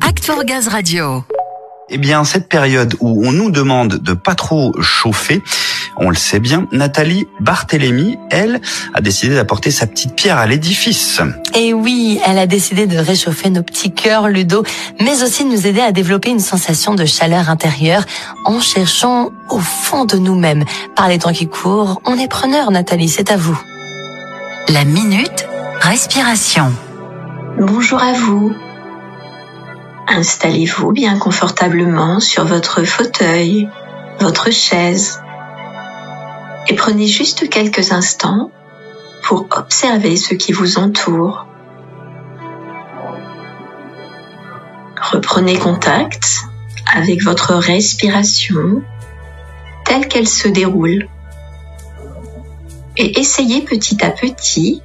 Act for Gaz Radio. Eh bien, cette période où on nous demande de pas trop chauffer, on le sait bien, Nathalie Barthélémy, elle, a décidé d'apporter sa petite pierre à l'édifice. Et oui, elle a décidé de réchauffer nos petits cœurs, Ludo, mais aussi de nous aider à développer une sensation de chaleur intérieure en cherchant au fond de nous-mêmes. Par les temps qui courent, on est preneur, Nathalie, c'est à vous. La minute respiration. Bonjour à vous. Installez-vous bien confortablement sur votre fauteuil, votre chaise, et prenez juste quelques instants pour observer ce qui vous entoure. Reprenez contact avec votre respiration telle qu'elle se déroule et essayez petit à petit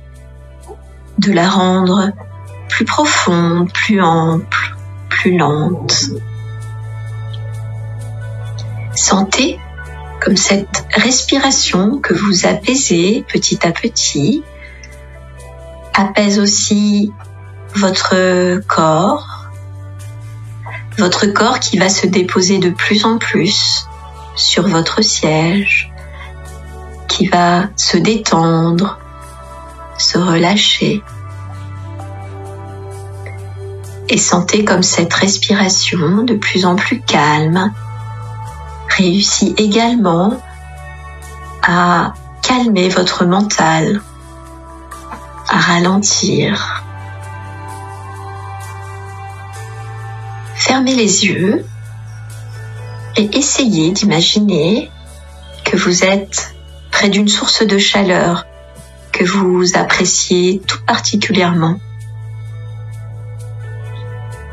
de la rendre plus profonde, plus ample, plus lente. Sentez comme cette respiration que vous apaisez petit à petit apaise aussi votre corps, votre corps qui va se déposer de plus en plus sur votre siège, qui va se détendre, se relâcher et sentez comme cette respiration de plus en plus calme réussit également à calmer votre mental, à ralentir. Fermez les yeux et essayez d'imaginer que vous êtes près d'une source de chaleur que vous appréciez tout particulièrement.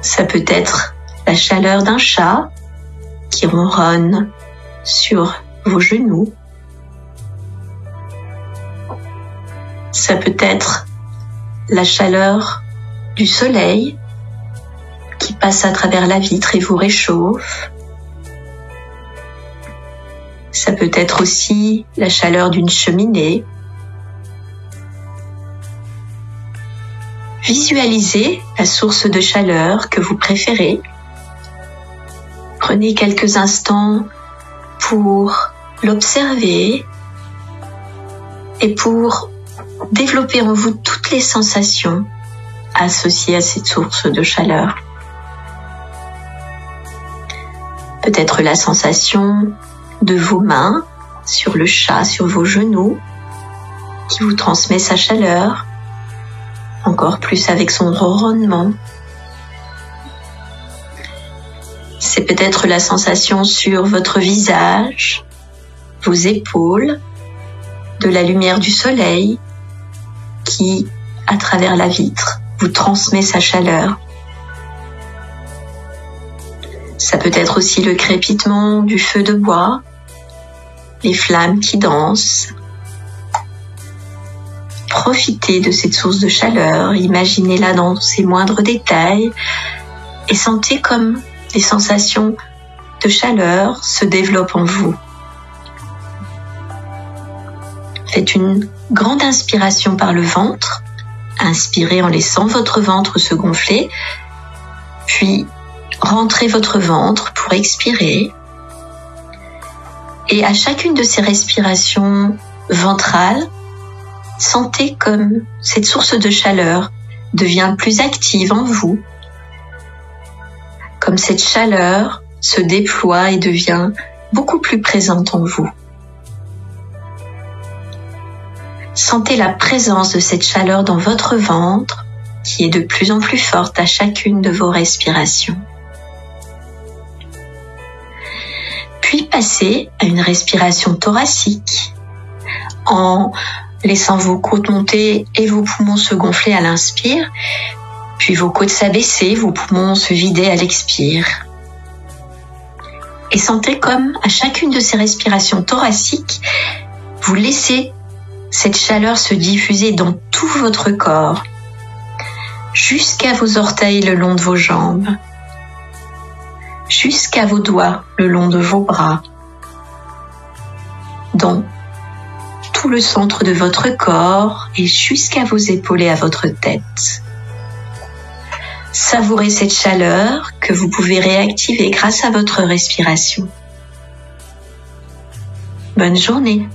Ça peut être la chaleur d'un chat qui ronronne sur vos genoux. Ça peut être la chaleur du soleil qui passe à travers la vitre et vous réchauffe. Ça peut être aussi la chaleur d'une cheminée Visualisez la source de chaleur que vous préférez. Prenez quelques instants pour l'observer et pour développer en vous toutes les sensations associées à cette source de chaleur. Peut-être la sensation de vos mains sur le chat, sur vos genoux, qui vous transmet sa chaleur encore plus avec son ronronnement. C'est peut-être la sensation sur votre visage, vos épaules, de la lumière du soleil qui, à travers la vitre, vous transmet sa chaleur. Ça peut être aussi le crépitement du feu de bois, les flammes qui dansent, Profitez de cette source de chaleur, imaginez-la dans ses moindres détails et sentez comme les sensations de chaleur se développent en vous. Faites une grande inspiration par le ventre, inspirez en laissant votre ventre se gonfler, puis rentrez votre ventre pour expirer. Et à chacune de ces respirations ventrales, Sentez comme cette source de chaleur devient plus active en vous, comme cette chaleur se déploie et devient beaucoup plus présente en vous. Sentez la présence de cette chaleur dans votre ventre qui est de plus en plus forte à chacune de vos respirations. Puis passez à une respiration thoracique en laissant vos côtes monter et vos poumons se gonfler à l'inspire, puis vos côtes s'abaisser, vos poumons se vider à l'expire. Et sentez comme à chacune de ces respirations thoraciques, vous laissez cette chaleur se diffuser dans tout votre corps, jusqu'à vos orteils le long de vos jambes, jusqu'à vos doigts le long de vos bras, dans le centre de votre corps et jusqu'à vos épaules et à votre tête. Savourez cette chaleur que vous pouvez réactiver grâce à votre respiration. Bonne journée